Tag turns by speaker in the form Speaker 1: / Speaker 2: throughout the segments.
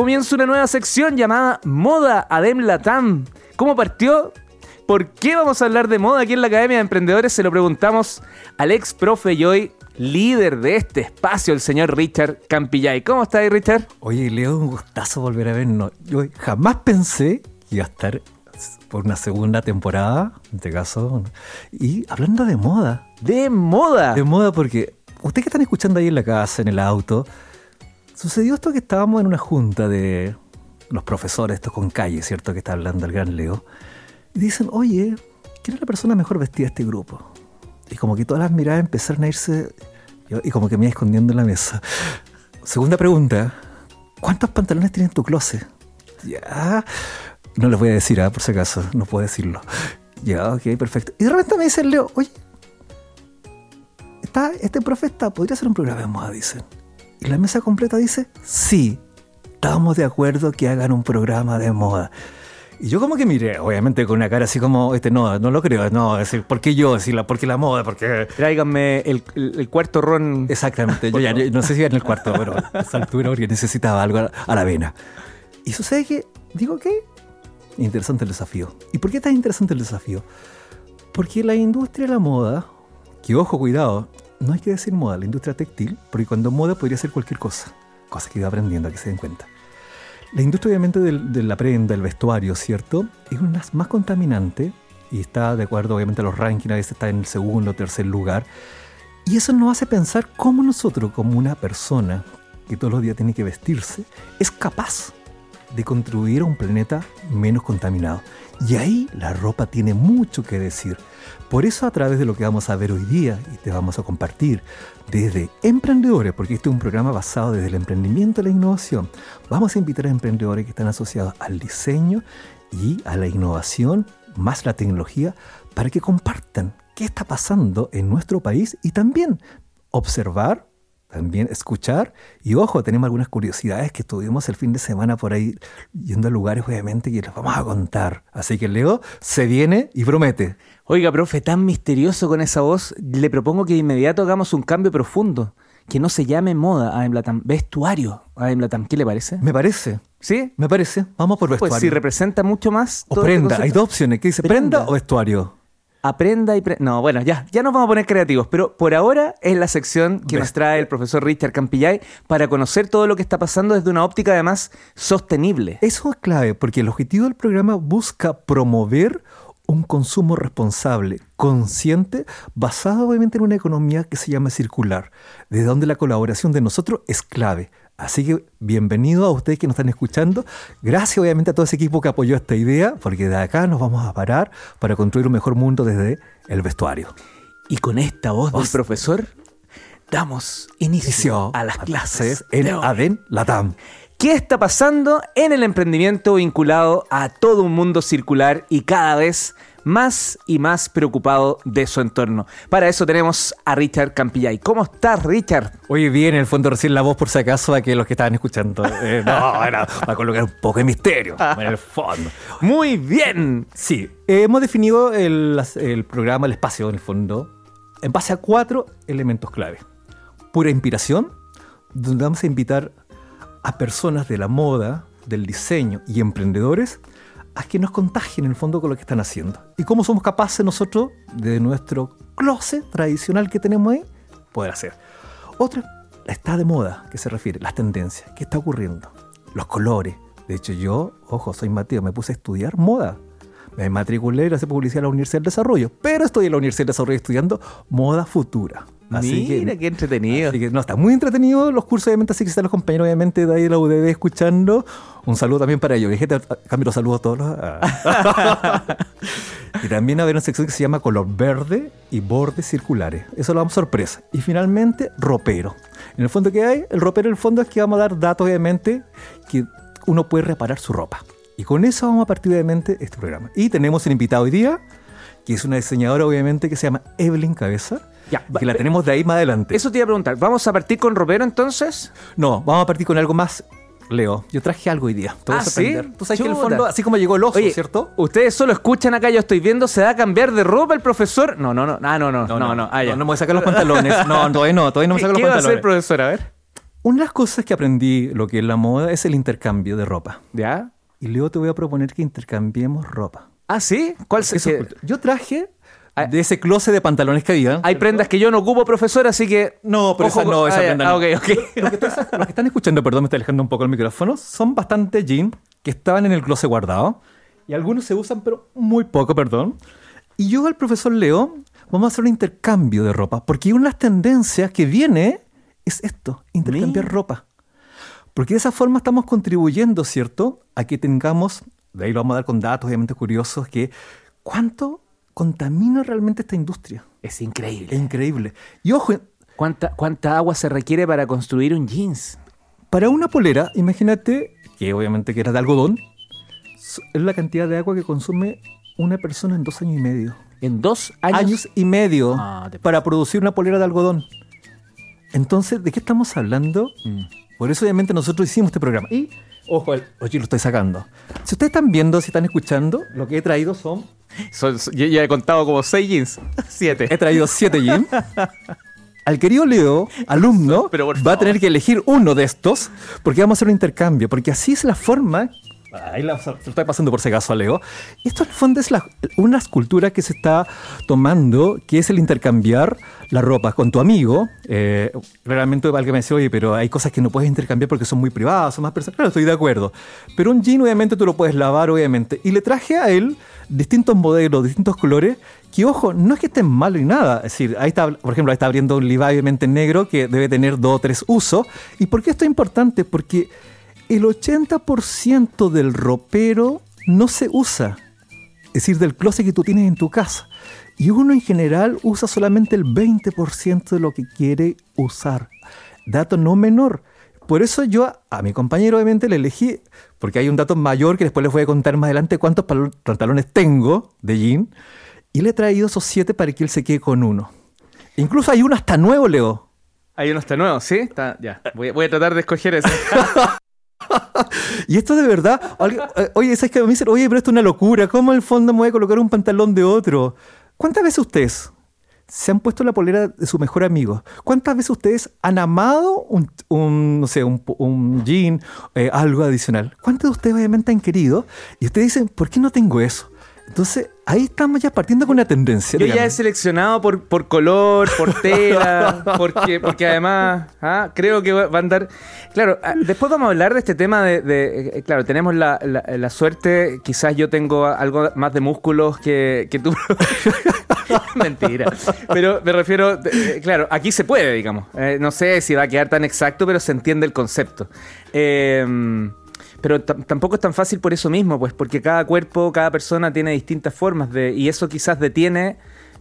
Speaker 1: comienza una nueva sección llamada Moda Adem Latam. ¿Cómo partió? ¿Por qué vamos a hablar de moda aquí en la Academia de Emprendedores? Se lo preguntamos al ex profe y hoy líder de este espacio, el señor Richard Campillay. ¿Cómo está ahí, Richard?
Speaker 2: Oye, Leo, un gustazo volver a vernos. Yo jamás pensé que iba a estar por una segunda temporada, en este caso, y hablando de moda.
Speaker 1: De moda.
Speaker 2: De moda porque ustedes que están escuchando ahí en la casa, en el auto, sucedió esto que estábamos en una junta de los profesores, estos con calle, ¿cierto? Que está hablando el gran Leo. Y dicen, oye, ¿quién es la persona mejor vestida de este grupo? Y como que todas las miradas empezaron a irse y como que me iba escondiendo en la mesa. Segunda pregunta, ¿cuántos pantalones tienes en tu closet? Ya, no les voy a decir, ¿ah? por si acaso, no puedo decirlo. Ya, ok, perfecto. Y de repente me dice Leo, oye, está, este profeta podría ser un programa de moda, dicen. Y la mesa completa dice, sí, estamos de acuerdo que hagan un programa de moda. Y yo como que miré, obviamente con una cara así como, este, no, no lo creo, no, es decir, ¿por qué yo? Decir, la, ¿Por qué la moda? Porque...
Speaker 1: Tráiganme el, el, cuarto ron.
Speaker 2: Exactamente, yo ya no sé si era en el cuarto, pero a esa altura porque necesitaba algo a, la vena. Y sucede que, digo, ¿qué? Interesante el desafío. ¿Y por qué tan interesante el desafío? Porque la industria de la moda, que ojo, cuidado, no hay que decir moda, la industria textil, porque cuando moda podría ser cualquier cosa, cosa que iba aprendiendo a que se den cuenta. La industria obviamente de la prenda, el vestuario, ¿cierto? Es una más contaminante y está de acuerdo obviamente a los rankings, a veces está en el segundo o tercer lugar. Y eso nos hace pensar cómo nosotros, como una persona que todos los días tiene que vestirse, es capaz de contribuir a un planeta menos contaminado. Y ahí la ropa tiene mucho que decir. Por eso a través de lo que vamos a ver hoy día y te vamos a compartir desde emprendedores, porque este es un programa basado desde el emprendimiento y la innovación, vamos a invitar a emprendedores que están asociados al diseño y a la innovación, más la tecnología, para que compartan qué está pasando en nuestro país y también observar también escuchar. Y ojo, tenemos algunas curiosidades que estuvimos el fin de semana por ahí yendo a lugares, obviamente, que les vamos a contar. Así que Leo se viene y promete.
Speaker 1: Oiga, profe, tan misterioso con esa voz, le propongo que de inmediato hagamos un cambio profundo. Que no se llame moda a Emblatam, vestuario a Emblatam. ¿Qué le parece?
Speaker 2: Me parece.
Speaker 1: ¿Sí?
Speaker 2: Me parece. Vamos por vestuario.
Speaker 1: Pues si representa mucho más.
Speaker 2: O prenda. Hay dos opciones. ¿Qué dice? ¿Prenda o vestuario?
Speaker 1: Aprenda y... no, bueno, ya, ya nos vamos a poner creativos, pero por ahora es la sección que nos trae el profesor Richard Campillay para conocer todo lo que está pasando desde una óptica además sostenible.
Speaker 2: Eso es clave, porque el objetivo del programa busca promover un consumo responsable, consciente, basado obviamente en una economía que se llama circular, desde donde la colaboración de nosotros es clave. Así que bienvenido a ustedes que nos están escuchando. Gracias obviamente a todo ese equipo que apoyó esta idea, porque de acá nos vamos a parar para construir un mejor mundo desde el vestuario.
Speaker 1: Y con esta voz, del profesor, damos inicio a las clases
Speaker 2: en Aden Latam.
Speaker 1: ¿Qué está pasando en el emprendimiento vinculado a todo un mundo circular y cada vez más y más preocupado de su entorno. Para eso tenemos a Richard Campillay. ¿Cómo estás, Richard?
Speaker 2: Oye, bien, en el fondo recién la voz por si acaso a que los que estaban escuchando. Eh, no, era para colocar un poco de misterio en el fondo.
Speaker 1: Muy bien.
Speaker 2: Sí, hemos definido el, el programa, el espacio en el fondo, en base a cuatro elementos clave. Pura inspiración, donde vamos a invitar a personas de la moda, del diseño y emprendedores a que nos contagien en el fondo con lo que están haciendo. Y cómo somos capaces nosotros, de nuestro closet tradicional que tenemos ahí, poder hacer. Otra, está de moda, que se refiere, las tendencias, qué está ocurriendo, los colores. De hecho, yo, ojo, soy Mateo, me puse a estudiar moda. Me matriculé y hice publicidad en la Universidad del Desarrollo, pero estoy en la Universidad del Desarrollo estudiando moda futura.
Speaker 1: Así Mira, qué entretenido.
Speaker 2: Así que no, está muy entretenido los cursos, obviamente, así que están los compañeros, obviamente, de ahí de la UDB escuchando. Un saludo también para ellos. Dije, cambio los saludos a todos los. y también va a haber una sección que se llama color verde y bordes circulares. Eso lo vamos sorpresa. Y finalmente, ropero. En el fondo, ¿qué hay? El ropero, en el fondo, es que vamos a dar datos, obviamente, que uno puede reparar su ropa. Y con eso vamos a partir, obviamente, este programa. Y tenemos el invitado hoy día, que es una diseñadora, obviamente, que se llama Evelyn Cabeza
Speaker 1: ya, que la tenemos de ahí más adelante. Eso te iba a preguntar. ¿Vamos a partir con ropero entonces?
Speaker 2: No, vamos a partir con algo más Leo, yo traje algo hoy día.
Speaker 1: ¿Ah, sí?
Speaker 2: Tú sabes que en el fondo, así como llegó el oso, ¿cierto?
Speaker 1: Ustedes solo escuchan acá, yo estoy viendo, ¿se da a cambiar de ropa el profesor? No, no, no. Ah, no, no, no, no. no,
Speaker 2: ah, no, no me voy a sacar los pantalones. No, todavía no, todavía no me saco los pantalones.
Speaker 1: ¿Qué va a hacer el profesor? A ver.
Speaker 2: una de las cosas que aprendí, lo que es la moda, es el intercambio de ropa.
Speaker 1: ¿Ya?
Speaker 2: Y luego te voy a proponer que intercambiemos ropa.
Speaker 1: ¿Ah, sí? ¿Cuál se.
Speaker 2: Yo traje. De ese closet de pantalones que había.
Speaker 1: Hay prendas que yo no ocupo, profesor, así que.
Speaker 2: No, pero
Speaker 1: Ojo
Speaker 2: esa no, esa
Speaker 1: ah,
Speaker 2: prenda
Speaker 1: Ah,
Speaker 2: no.
Speaker 1: ok, ok.
Speaker 2: Lo que, estoy- lo que están escuchando, perdón, me está alejando un poco el micrófono, son bastante jeans que estaban en el closet guardado. Y algunos se usan, pero muy poco, perdón. Y yo al profesor Leo vamos a hacer un intercambio de ropa, porque una de las tendencias que viene es esto, intercambiar ropa. Porque de esa forma estamos contribuyendo, ¿cierto?, a que tengamos, de ahí lo vamos a dar con datos obviamente curiosos, que cuánto contamina realmente esta industria.
Speaker 1: Es
Speaker 2: Es
Speaker 1: increíble.
Speaker 2: increíble. Y ojo,
Speaker 1: ¿Cuánta, ¿Cuánta agua se requiere para construir un jeans?
Speaker 2: Para una polera, imagínate que obviamente que era de algodón, es la cantidad de agua que consume una persona en dos años y medio.
Speaker 1: En dos años.
Speaker 2: Años, y medio
Speaker 1: Ah,
Speaker 2: para producir una polera de algodón. Entonces, ¿de qué estamos hablando?
Speaker 1: Mm.
Speaker 2: Por eso obviamente nosotros hicimos este programa. Y, ojo, el- oye, lo estoy sacando. Si ustedes están viendo, si están escuchando, lo que he traído son...
Speaker 1: Son- yo ya he contado como seis jeans. Siete.
Speaker 2: He traído siete jeans. Al querido Leo, alumno,
Speaker 1: Pero
Speaker 2: va a tener que elegir uno de estos porque vamos a hacer un intercambio. Porque así es la forma. Ahí lo estoy pasando por si acaso Leo. Esto en el fondo es una escultura que se está tomando, que es el intercambiar la ropa con tu amigo. Eh, realmente alguien me dice, oye, pero hay cosas que no puedes intercambiar porque son muy privadas, son más personales. Claro, estoy de acuerdo. Pero un jean, obviamente, tú lo puedes lavar, obviamente. Y le traje a él distintos modelos, distintos colores, que ojo, no es que estén mal ni nada. Es decir, ahí está, por ejemplo, ahí está abriendo un Levi obviamente negro que debe tener dos o tres usos. ¿Y por qué esto es importante? Porque el 80% del ropero no se usa. Es decir, del closet que tú tienes en tu casa. Y uno en general usa solamente el 20% de lo que quiere usar. Dato no menor. Por eso yo a, a mi compañero obviamente le elegí, porque hay un dato mayor que después les voy a contar más adelante cuántos pantalones tengo de jean. Y le he traído esos siete para que él se quede con uno. Incluso hay uno hasta nuevo, Leo.
Speaker 1: Hay uno está nuevo, ¿sí? Está, ya. Voy, voy a tratar de escoger ese.
Speaker 2: Y esto de verdad, eh, oye, ¿sabes que me dicen? Oye, pero esto es una locura, ¿cómo el fondo me voy a colocar un pantalón de otro? ¿Cuántas veces ustedes se han puesto la polera de su mejor amigo? ¿Cuántas veces ustedes han amado un, no sé, un, jean, eh, algo adicional? ¿Cuántos de ustedes obviamente han querido? Y ustedes dicen, ¿por qué no tengo eso? Entonces, ahí estamos ya partiendo con una tendencia.
Speaker 1: Yo ya he seleccionado por, por color, por tela, porque, porque además ah, creo que va a andar... Claro, ah, después vamos a hablar de este tema de... de- eh, claro, tenemos la, la- la suerte, quizás yo tengo algo más de músculos que, que tú. Mentira. Pero me refiero, eh, claro, aquí se puede, digamos. Eh, no sé si va a quedar tan exacto, pero se entiende el concepto. Eh, pero tam- tampoco es tan fácil por eso mismo, pues porque cada cuerpo, cada persona tiene distintas formas de... Y eso quizás detiene...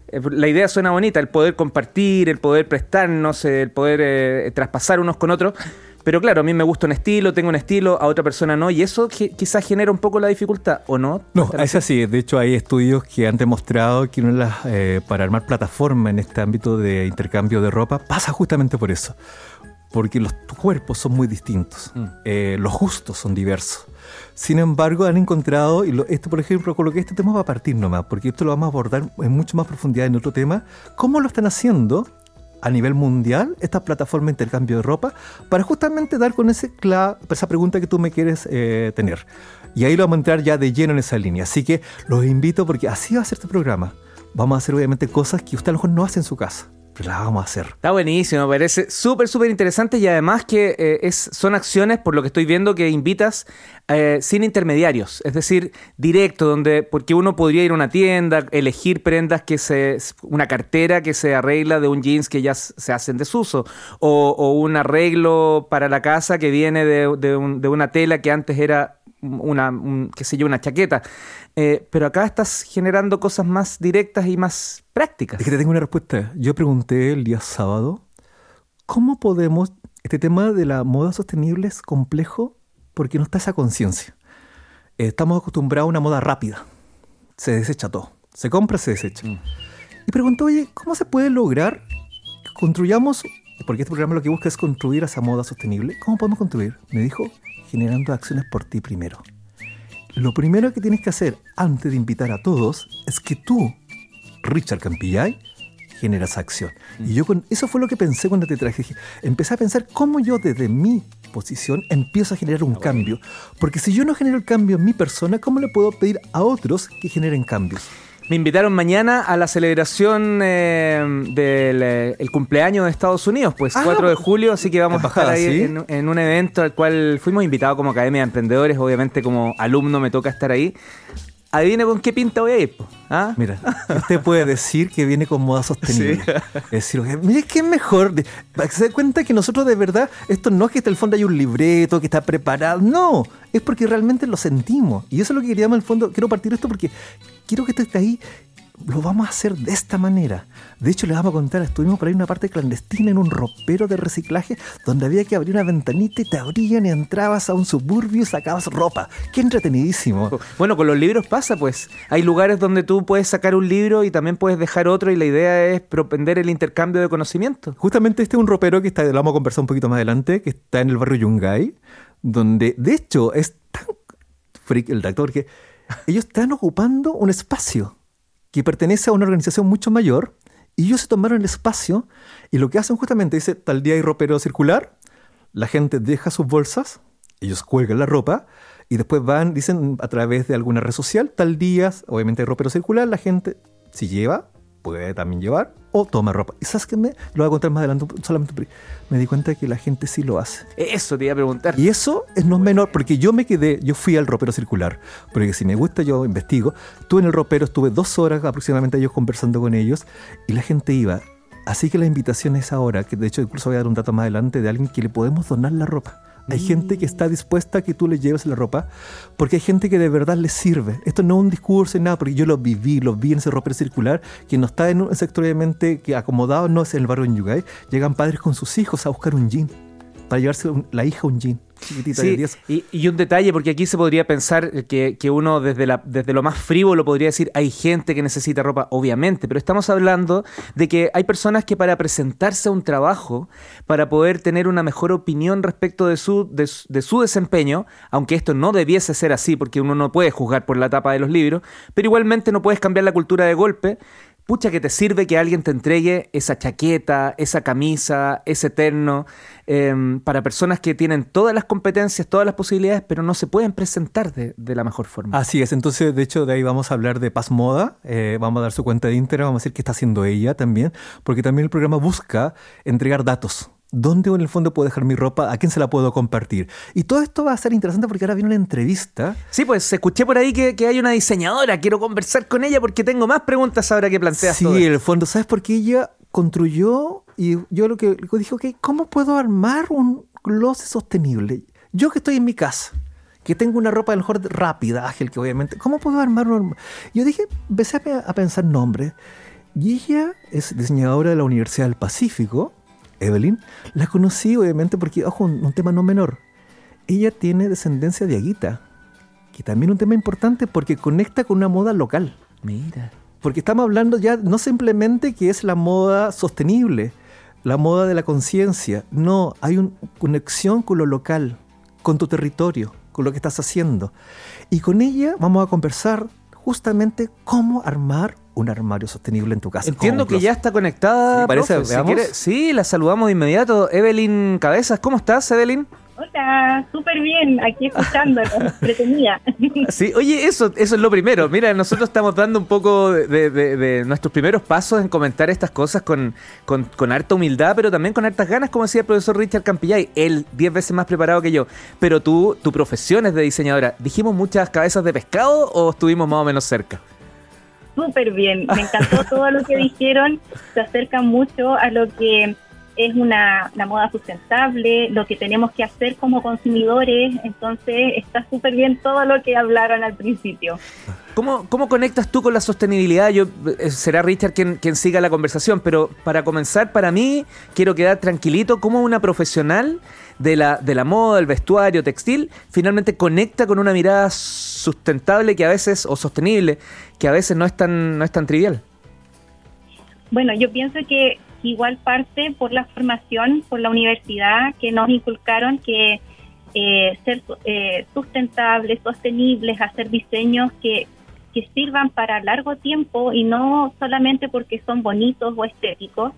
Speaker 1: eh, La idea suena bonita, el poder compartir, el poder prestarnos, eh, el poder eh, traspasar unos con otros. Pero claro, a mí me gusta un estilo, tengo un estilo, a otra persona no, y eso qui- quizás genera un poco la dificultad, ¿o no?
Speaker 2: No, es así. De hecho, hay estudios que han demostrado que de las, eh, para armar plataforma en este ámbito de intercambio de ropa pasa justamente por eso. Porque los cuerpos son muy distintos,
Speaker 1: Mm.
Speaker 2: eh, los gustos son diversos. Sin embargo, han encontrado, y lo- esto por ejemplo, coloqué este tema va a partir nomás, porque esto lo vamos a abordar en mucho más profundidad en otro tema, cómo lo están haciendo a nivel mundial estas plataformas de intercambio de ropa para justamente dar con ese esa pregunta que tú me quieres eh, tener. Y ahí lo vamos a entrar ya de lleno en esa línea. Así que los invito porque así va a ser este programa. Vamos a hacer obviamente cosas que usted a lo mejor no hace en su casa, las vamos a hacer.
Speaker 1: Está buenísimo, me parece súper, súper interesante y además que eh, es, son acciones, por lo que estoy viendo, que invitas eh, sin intermediarios, es decir, directo, donde, porque uno podría ir a una tienda, elegir prendas que se, una cartera que se arregla de un jeans que ya se hace en desuso, o, o un arreglo para la casa que viene de una tela que antes era una, un- qué sé yo, una chaqueta. Eh, pero acá estás generando cosas más directas y más prácticas.
Speaker 2: Es que te tengo una respuesta. Yo pregunté el día sábado, ¿cómo podemos, este tema de la moda sostenible es complejo porque no está esa conciencia. Eh, estamos acostumbrados a una moda rápida. Se desecha todo. Se compra, se desecha. Y preguntó, oye, ¿cómo se puede lograr que construyamos, porque este programa lo que busca es construir esa moda sostenible? ¿Cómo podemos construir? Me dijo, generando acciones por ti primero. Lo primero que tienes que hacer antes de invitar a todos es que tú, Richard Campillay, genera esa acción. Y yo con eso fue lo que pensé cuando te traje. Empecé a pensar cómo yo desde mi posición empiezo a generar un cambio. Porque si yo no genero el cambio en mi persona, ¿cómo le puedo pedir a otros que generen cambios?
Speaker 1: Me invitaron mañana a la celebración eh, del eh, el cumpleaños de Estados Unidos, pues
Speaker 2: Ah,
Speaker 1: 4 de julio, así que vamos a
Speaker 2: embajada,
Speaker 1: estar ahí
Speaker 2: ¿sí?
Speaker 1: en, en un evento al cual fuimos invitados como Academia de Emprendedores, obviamente como alumno me toca estar ahí. Adivine con qué pinta voy a ir, po, ¿ah?
Speaker 2: Mira, usted puede decir que viene con moda sostenible. Es decir, mire qué mejor. de- Para que se dé cuenta que nosotros de verdad, esto no es que en el fondo hay un libreto que está preparado. No, es porque realmente lo sentimos. Y eso es lo que queríamos en el fondo. Quiero partir esto porque quiero que esté ahí. Lo vamos a hacer de esta manera. De hecho, les vamos a contar, estuvimos por ahí en una parte clandestina en un ropero de reciclaje donde había que abrir una ventanita y te abrían y entrabas a un suburbio y sacabas ropa. Qué entretenidísimo.
Speaker 1: Bueno, con los libros pasa, pues. Hay lugares donde tú puedes sacar un libro y también puedes dejar otro y la idea es propender el intercambio de conocimiento.
Speaker 2: Justamente este es un ropero que está, lo vamos a conversar un poquito más adelante, que está en el barrio Yungay, donde de hecho es tan freak el tractor que ellos están ocupando un espacio que pertenece a una organización mucho mayor y ellos se tomaron el espacio y lo que hacen justamente dice, tal día hay ropero circular, la gente deja sus bolsas, ellos cuelgan la ropa y después van, dicen a través de alguna red social, tal día, obviamente hay ropero circular, la gente si lleva, puede también llevar o toma ropa. ¿Y sabes qué? Me, lo voy a contar más adelante, solamente me di cuenta de que la gente sí lo hace.
Speaker 1: Eso te iba a preguntar.
Speaker 2: Y eso es no menor, porque yo me quedé, yo fui al ropero circular, porque si me gusta yo investigo. Estuve en el ropero, estuve dos horas aproximadamente ellos conversando con ellos y la gente iba. Así que la invitación es ahora, que de hecho incluso voy a dar un dato más adelante de alguien que le podemos donar la ropa. Hay gente que está dispuesta a que tú le lleves la ropa, porque hay gente que de verdad le sirve. Esto no es un discurso ni nada, porque yo lo viví, lo vi en ese ropero circular, que no está en un sector obviamente que acomodado, no es en el barrio en Yugay. Llegan padres con sus hijos a buscar un jean, para llevarse la hija un jean, chiquitita de
Speaker 1: Sí,
Speaker 2: 10.
Speaker 1: y, y un detalle, porque aquí se podría pensar que, que uno desde, la, desde lo más frívolo podría decir, hay gente que necesita ropa, obviamente, pero estamos hablando de que hay personas que para presentarse a un trabajo, para poder tener una mejor opinión respecto de su, de, su- de su desempeño, aunque esto no debiese ser así, porque uno no puede juzgar por la tapa de los libros, pero igualmente no puedes cambiar la cultura de golpe. Pucha que te sirve que alguien te entregue esa chaqueta, esa camisa, ese terno, em, para personas que tienen todas las competencias, todas las posibilidades, pero no se pueden presentar de, la mejor forma.
Speaker 2: Así es, entonces de hecho de ahí vamos a hablar de Paz Moda, eh, vamos a dar su cuenta de Instagram, vamos a decir qué está haciendo ella también, porque también el programa busca entregar datos. ¿Dónde en el fondo puedo dejar mi ropa? ¿A quién se la puedo compartir? Y todo esto va a ser interesante porque ahora viene una entrevista.
Speaker 1: Sí, pues escuché por ahí que, que hay una diseñadora, quiero conversar con ella porque tengo más preguntas ahora que planteas
Speaker 2: Sí,
Speaker 1: todo
Speaker 2: en
Speaker 1: esto.
Speaker 2: el fondo, ¿sabes por qué ella construyó? Y yo lo que dije, ok, ¿cómo puedo armar un closet sostenible? Yo que estoy en mi casa, que tengo una ropa a lo mejor rápida, ágil, que obviamente, ¿cómo puedo armar un...? Yo dije, empecé a, pe- a pensar nombres. Y ella es diseñadora de la Universidad del Pacífico, Evelyn. La conocí obviamente porque, ojo, un, un tema no menor. Ella tiene descendencia de Aguita, que también es un tema importante porque conecta con una moda local.
Speaker 1: Mira.
Speaker 2: Porque estamos hablando ya no simplemente que es la moda sostenible, la moda de la conciencia. No, hay una conexión con lo local, con tu territorio, con lo que estás haciendo. Y con ella vamos a conversar justamente cómo armar un armario sostenible en tu casa.
Speaker 1: Entiendo que ya está conectada.
Speaker 2: Sí, parece,
Speaker 1: profe. Si
Speaker 2: veamos.
Speaker 1: quiere- sí, la saludamos de inmediato. Evelyn Cabezas, ¿cómo estás, Evelyn?
Speaker 3: Hola, súper bien, aquí escuchándolo, entretenida.
Speaker 1: Sí, oye, eso, eso es lo primero. Mira, nosotros estamos dando un poco de, de- de nuestros primeros pasos en comentar estas cosas con, con, con harta humildad, pero también con hartas ganas, como decía el profesor Richard Campillay, él diez veces más preparado que yo. Pero tú, tu profesión es de diseñadora. ¿Dijimos muchas cabezas de pescado o estuvimos más o menos cerca?
Speaker 3: Súper bien, me encantó todo lo que dijeron, se acerca mucho a lo que es una, una moda sustentable, lo que tenemos que hacer como consumidores, entonces está súper bien todo lo que hablaron al principio.
Speaker 1: ¿Cómo, ¿Cómo conectas tú con la sostenibilidad? Yo eh, Será Richard quien, quien siga la conversación, pero para comenzar, para mí, quiero quedar tranquilito como una profesional de la, de la moda, del vestuario, textil, finalmente conecta con una mirada sustentable que a veces, o sostenible, que a veces no es tan, no es tan trivial.
Speaker 3: Bueno, yo pienso que igual parte por la formación, por la universidad, que nos inculcaron que eh, ser eh, sustentables, sostenibles, hacer diseños que que sirvan para largo tiempo y no solamente porque son bonitos o estéticos,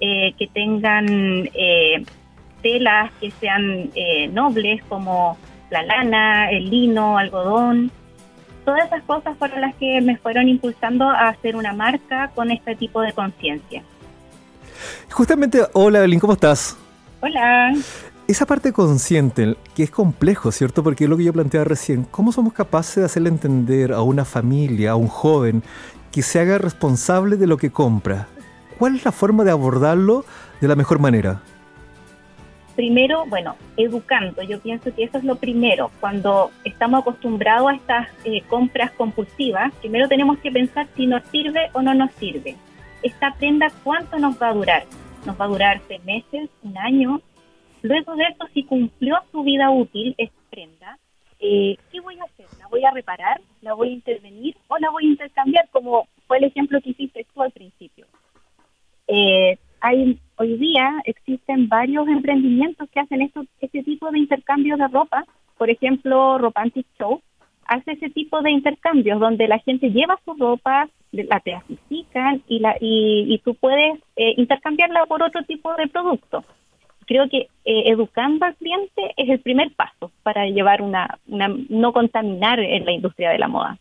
Speaker 3: eh, que tengan eh, telas que sean eh, nobles como la lana, el lino, algodón. Todas esas cosas fueron las que me fueron impulsando a hacer una marca con este tipo de conciencia.
Speaker 2: Justamente, hola Evelyn, ¿cómo estás?
Speaker 3: Hola.
Speaker 2: Esa parte consciente, que es complejo, ¿cierto? Porque es lo que yo planteaba recién, ¿cómo somos capaces de hacerle entender a una familia, a un joven, que se haga responsable de lo que compra? ¿Cuál es la forma de abordarlo de la mejor manera?
Speaker 3: Primero, bueno, educando. Yo pienso que eso es lo primero. Cuando estamos acostumbrados a estas eh, compras compulsivas, primero tenemos que pensar si nos sirve o no nos sirve. Esta prenda, ¿cuánto nos va a durar? ¿Nos va a durar seis meses, un año? Luego de eso, si cumplió su vida útil esta prenda, eh, ¿qué voy a hacer? ¿La voy a reparar? ¿La voy a intervenir? ¿O la voy a intercambiar? Como fue el ejemplo que hiciste tú al principio. Eh, hay hoy día existen varios emprendimientos que hacen esto, este tipo de intercambio de ropa. Por ejemplo, Ropantic Show hace ese tipo de intercambios donde la gente lleva su ropa, la clasifican y, la, y, tú puedes eh, intercambiarla por otro tipo de producto. Creo que eh, educando al cliente es el primer paso para llevar una, una no contaminar en la industria de la moda.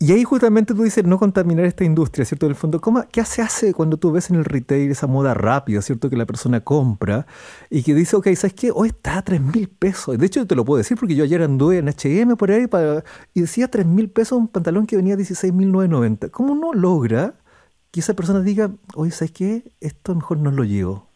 Speaker 2: Y ahí justamente tú dices no contaminar esta industria, ¿cierto? En el fondo, ¿cómo, ¿qué se hace cuando tú ves en el retail esa moda rápida, ¿cierto? Que la persona compra y que dice, ok, ¿sabes qué? Hoy está a 3 mil pesos. De hecho, te lo puedo decir porque yo ayer anduve en H&M por ahí para, y decía 3 mil pesos un pantalón que venía a 16.990. ¿Cómo no logra que esa persona diga, oye, ¿sabes qué? Esto mejor no lo llevo.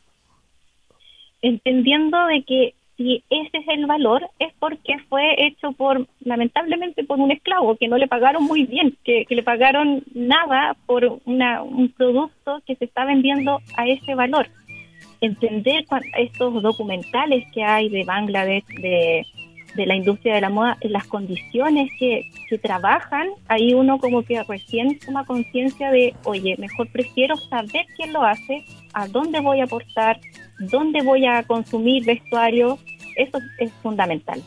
Speaker 3: Entendiendo de que si ese es el valor, es porque fue hecho por, lamentablemente, por un esclavo, que no le pagaron muy bien, que, le pagaron nada por una, un producto que se está vendiendo a ese valor. Entender estos documentales que hay de Bangladesh, de, de la industria de la moda, las condiciones que, que trabajan, ahí uno como que recién toma conciencia de, oye, mejor prefiero saber quién lo hace, a dónde voy a aportar, dónde voy a consumir vestuario, eso es fundamental.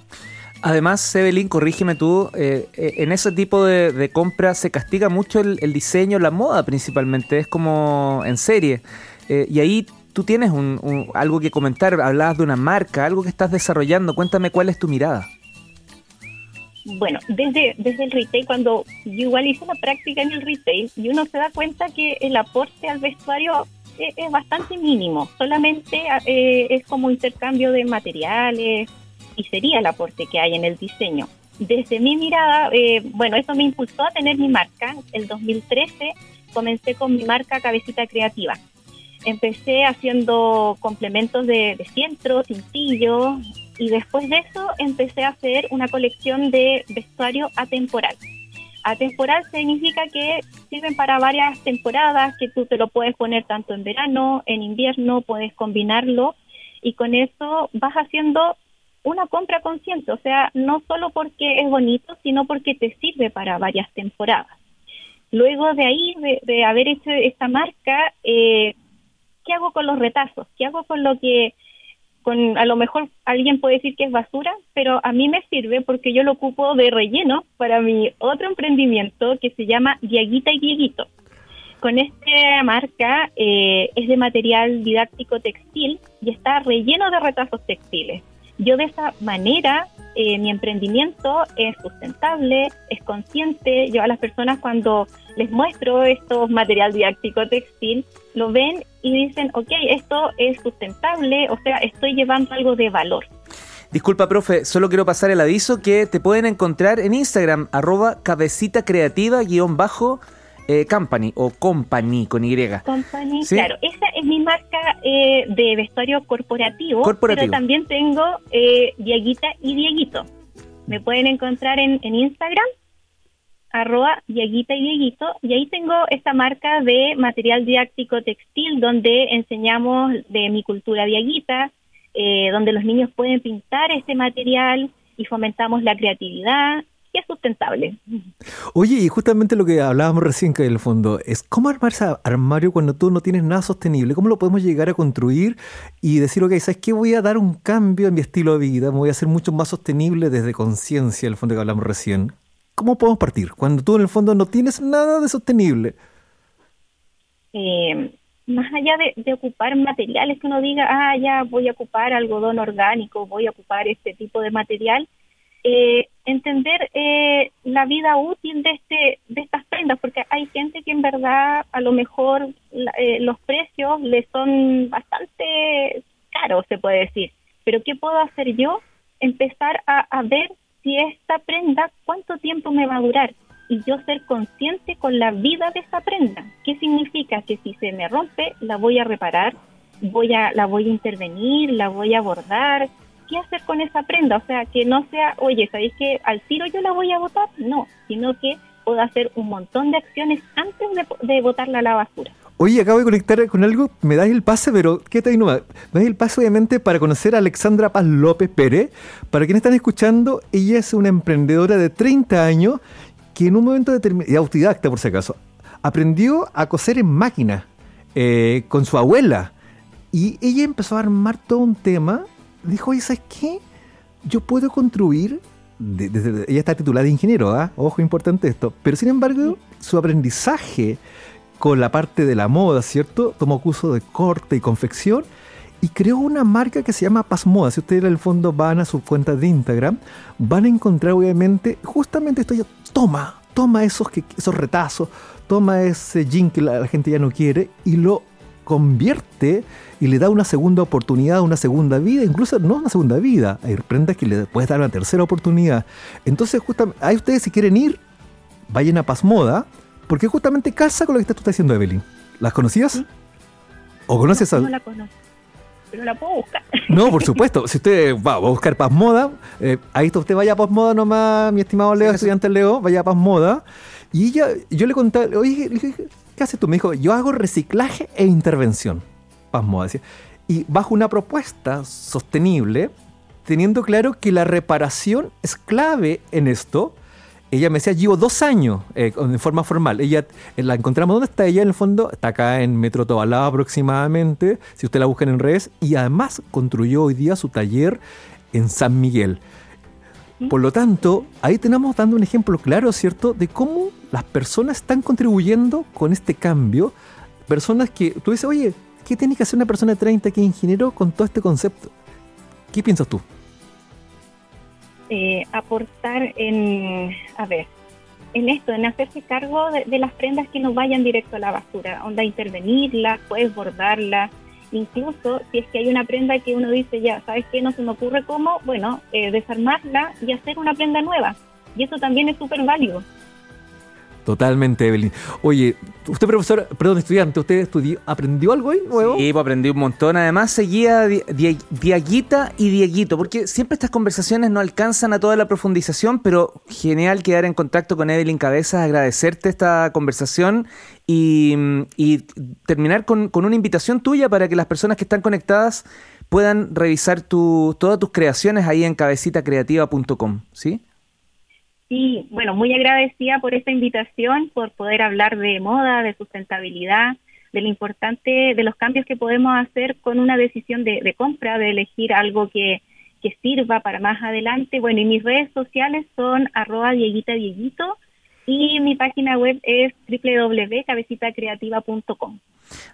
Speaker 1: Además, Evelyn, corrígeme tú, eh, eh, en ese tipo de, de compras se castiga mucho el, diseño, la moda principalmente, es como en serie. Eh, y ahí tú tienes un, algo que comentar, hablabas de una marca, algo que estás desarrollando, cuéntame cuál es tu mirada.
Speaker 3: Bueno, desde, desde el retail, cuando yo igual hice la práctica en el retail, y uno se da cuenta que el aporte al vestuario es, bastante mínimo, solamente eh, es como intercambio de materiales y sería el aporte que hay en el diseño. Desde mi mirada, eh, bueno, eso me impulsó a tener mi marca. El 2013 comencé con mi marca Cabecita Creativa. Empecé haciendo complementos de, de cintillo, y después de eso empecé a hacer una colección de vestuario atemporal. Atemporal significa que sirven para varias temporadas, que tú te lo puedes poner tanto en verano, en invierno, puedes combinarlo y con eso vas haciendo una compra consciente, o sea, no solo porque es bonito, sino porque te sirve para varias temporadas. Luego de ahí, de, haber hecho esta marca, eh, ¿qué hago con los retazos? ¿Qué hago con lo que con a lo mejor alguien puede decir que es basura, pero a mí me sirve porque yo lo ocupo de relleno para mi otro emprendimiento que se llama Diaguita y Dieguito. Con esta marca eh, es de material didáctico textil y está relleno de retazos textiles. Yo de esa manera, eh, mi emprendimiento es sustentable, es consciente. Yo a las personas cuando les muestro estos material didáctico textil, lo ven y dicen, ok, esto es sustentable, o sea, estoy llevando algo de valor.
Speaker 1: Disculpa, profe, solo quiero pasar el aviso que te pueden encontrar en Instagram, arroba cabecita guion bajo eh, company o company con Y.
Speaker 3: Company, claro. Esa es mi marca eh, de vestuario corporativo, pero también tengo eh, Dieguita y Dieguito. Me pueden encontrar en, en Instagram, arroba Dieguita y Dieguito, y ahí tengo esta marca de material didáctico textil donde enseñamos de mi cultura Dieguita, eh, donde los niños pueden pintar este material y fomentamos la creatividad es sustentable.
Speaker 2: Oye, y justamente lo que hablábamos recién, que en el fondo, es cómo armar ese armario cuando tú no tienes nada sostenible, cómo lo podemos llegar a construir y decir, ok, ¿sabes qué? Voy a dar un cambio en mi estilo de vida, me voy a hacer mucho más sostenible desde conciencia, el fondo que hablamos recién. ¿Cómo podemos partir? Cuando tú en el fondo no tienes nada de sostenible.
Speaker 3: Eh, más allá de, ocupar materiales que uno diga, ah, ya voy a ocupar algodón orgánico, voy a ocupar este tipo de material, eh, entender eh, la vida útil de este de estas prendas, porque hay gente que en verdad a lo mejor eh, los precios le son bastante caros, se puede decir. Pero ¿qué puedo hacer yo? Empezar a, ver si esta prenda, cuánto tiempo me va a durar y yo ser consciente con la vida de esa prenda. ¿Qué significa? Que si se me rompe, la voy a reparar, voy a, la voy a intervenir, la voy a bordar. ¿Qué hacer con esa prenda? O sea, que no sea, oye, ¿sabéis que al tiro yo la voy a botar? No, sino que puedo hacer un montón de acciones antes de, de botarla a la basura.
Speaker 2: Oye, acabo de conectar con algo, me das el pase, pero ¿qué no? Me das el pase obviamente para conocer a Alexandra Paz López Pérez. Para quienes están escuchando, ella es una emprendedora de 30 años que en un momento determinado, y autodidacta por si acaso, aprendió a coser en máquina eh, con su abuela. Y ella empezó a armar todo un tema. Dijo, oye, ¿sabes qué? Yo puedo construir. ella está titulada de ingeniero, ¿ah? Ojo, importante esto. Pero sin embargo, su aprendizaje con la parte de la moda, ¿cierto? Tomó curso de corte y confección y creó una marca que se llama Paz Moda. Si ustedes en el fondo van a su cuenta de Instagram, van a encontrar obviamente justamente esto toma, toma esos, esos retazos, toma ese jean que la, gente ya no quiere y lo convierte y le da una segunda oportunidad, una segunda vida, incluso no una segunda vida, hay prendas que le puedes dar una tercera oportunidad. Entonces, justamente, ahí ustedes si quieren ir, vayan a Paz Moda, porque justamente calza con lo que tú estás diciendo, Evelyn. ¿Las conocías? ¿O conoces
Speaker 3: a.? No la conozco pero la puedo buscar.
Speaker 2: No, por supuesto. Si usted va, a buscar Paz Moda, eh, ahí está, usted vaya a Paz Moda nomás, mi estimado Leo, estudiante Leo, vaya a Paz Moda. Y ella, yo le conté, oye, ¿qué haces tú? Me dijo, yo hago reciclaje e intervención. Paz Moda. Decía. Y bajo una propuesta sostenible, teniendo claro que la reparación es clave en esto ella me decía, llevo dos años eh, en forma formal. Ella eh, la encontramos, ¿dónde está ella en el fondo? Está acá en Metro Tobalaba aproximadamente, si usted la busca en redes, y además construyó hoy día su taller en San Miguel. Por lo tanto, ahí tenemos dando un ejemplo claro, ¿cierto?, de cómo las personas están contribuyendo con este cambio. Personas que tú dices, oye, ¿qué tiene que hacer una persona de 30 que es ingeniero con todo este concepto? ¿Qué piensas tú?
Speaker 3: Eh, aportar en, a ver, en esto, en hacerse cargo de, las prendas que no vayan directo a la basura, onda intervenirla, puedes bordarla, incluso si es que hay una prenda que uno dice ya, ¿sabes qué? No se me ocurre cómo, bueno, eh, desarmarla y hacer una prenda nueva. Y eso también es súper válido.
Speaker 2: Totalmente, Evelyn. Oye, usted profesor, perdón, estudiante, ¿usted estudió, aprendió algo ahí nuevo?
Speaker 1: Sí, pues aprendí un montón. Además seguía Diaguita y Dieguito, porque siempre estas conversaciones no alcanzan a toda la profundización, pero genial quedar en contacto con Evelyn Cabezas, agradecerte esta conversación y, terminar con, una invitación tuya para que las personas que están conectadas puedan revisar todas tus creaciones ahí en cabecitacreativa.com, ¿sí?
Speaker 3: Sí, bueno, muy agradecida por esta invitación, por poder hablar de moda, de sustentabilidad, de lo importante, de los cambios que podemos hacer con una decisión de, compra, de elegir algo que, que, sirva para más adelante. Bueno, y mis redes sociales son arroba dieguita dieguito y mi página web es www.cabecitacreativa.com.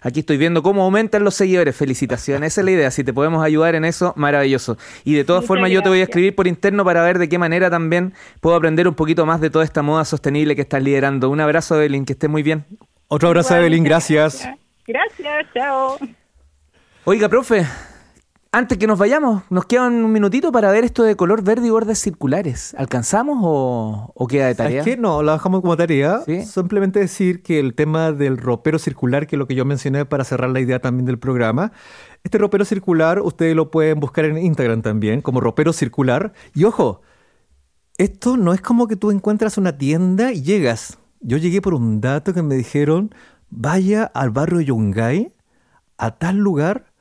Speaker 1: Aquí estoy viendo cómo aumentan los seguidores. Felicitaciones. Esa es la idea. Si te podemos ayudar en eso, maravilloso. Y de todas formas, yo te voy a escribir por interno para ver de qué manera también puedo aprender un poquito más de toda esta moda sostenible que estás liderando. Un abrazo, Evelyn. Que esté muy bien.
Speaker 2: Otro abrazo, Evelyn. Gracias.
Speaker 3: Gracias. Chao.
Speaker 1: Oiga, profe, antes que nos vayamos, nos queda un minutito para ver esto de color verde y bordes circulares. ¿Alcanzamos o, queda de tarea?
Speaker 2: Es que no, la dejamos como tarea. Simplemente decir que el tema del ropero circular, que es lo que yo mencioné para cerrar la idea también del programa, este ropero circular ustedes lo pueden buscar en Instagram también, como ropero circular. Y ojo, esto no es como que tú encuentras una tienda y llegas. Yo llegué por un dato que me dijeron, vaya al barrio Yungay, a tal lugar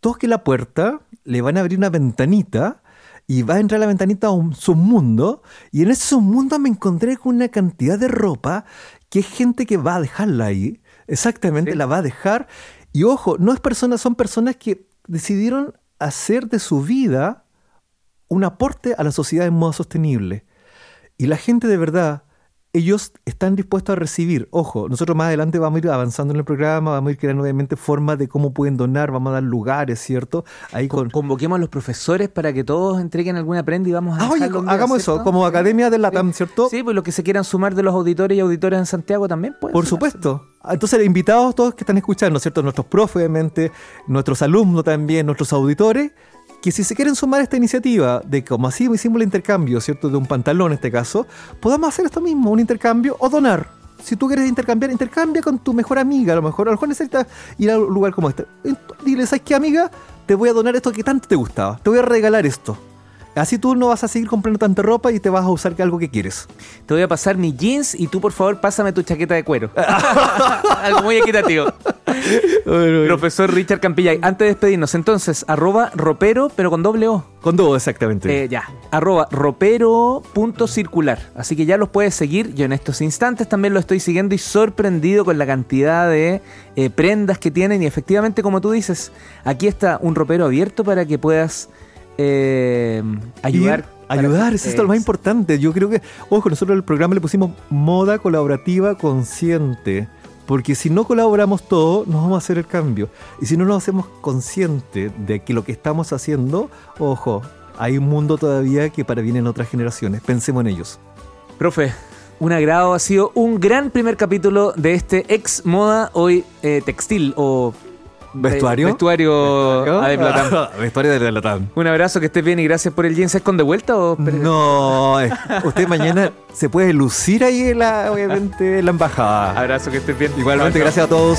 Speaker 2: toque la puerta, le van a abrir una ventanita y va a entrar a la ventanita a un submundo y en ese submundo me encontré con una cantidad de ropa que es gente que va a dejarla ahí, exactamente la va a dejar y ojo, no es personas, son personas que decidieron hacer de su vida un aporte a la sociedad en modo sostenible. Y la gente de verdad, ellos están dispuestos a recibir. Ojo, nosotros más adelante vamos a ir avanzando en el programa, vamos a ir creando obviamente formas de cómo pueden donar, vamos a dar lugares, ¿cierto?
Speaker 1: Ahí con... Convoquemos a los profesores para que todos entreguen alguna prenda y vamos a...
Speaker 2: Ah, oye, hagamos eso, como Academia de la TAM, ¿cierto?
Speaker 1: Sí, pues los que se quieran sumar de los auditores y auditoras en Santiago también pueden.
Speaker 2: Por supuesto. Entonces, invitados todos que están escuchando, ¿cierto? Nuestros profes, obviamente, nuestros alumnos también, nuestros auditores, que si se quieren sumar a esta iniciativa de como así hicimos el intercambio, ¿cierto? De un pantalón en este caso, podamos hacer esto mismo, un intercambio o donar. Si tú quieres intercambiar, intercambia con tu mejor amiga. A lo mejor, a lo mejor necesitas ir a un lugar como este. Dile, ¿sabes qué, amiga? Te voy a donar esto que tanto te gustaba. Te voy a regalar esto. Así tú no vas a seguir comprando tanta ropa y te vas a usar algo que quieres.
Speaker 1: Te voy a pasar mi jeans y tú, por favor, pásame tu chaqueta de cuero. algo muy equitativo. Profesor Richard Campilla, antes de despedirnos, entonces, arroba ropero, pero con doble O.
Speaker 2: Con doble, exactamente.
Speaker 1: Eh, ya, arroba ropero.circular. Así que ya los puedes seguir. Yo en estos instantes también lo estoy siguiendo y sorprendido con la cantidad de eh, prendas que tienen. Y efectivamente, como tú dices, aquí está un ropero abierto para que puedas eh, ayudar.
Speaker 2: ayudar, es esto lo más importante. Yo creo que, ojo, nosotros el programa le pusimos moda colaborativa consciente. Porque si no colaboramos todos, no vamos a hacer el cambio. Y si no nos hacemos conscientes de que lo que estamos haciendo, ojo, hay un mundo todavía que para vienen otras generaciones. Pensemos en ellos.
Speaker 1: Profe, un agrado. Ha sido un gran primer capítulo de este ex moda hoy eh, textil o
Speaker 2: ¿Vestuario?
Speaker 1: Vestuario,
Speaker 2: Vestuario de Latam.
Speaker 1: Un abrazo, que estés bien y gracias por el jeans. ¿Es con de vuelta o...?
Speaker 2: No, usted mañana se puede lucir ahí, en la, obviamente, en la embajada.
Speaker 1: Abrazo, que estés bien.
Speaker 2: Igualmente, gracias a todos.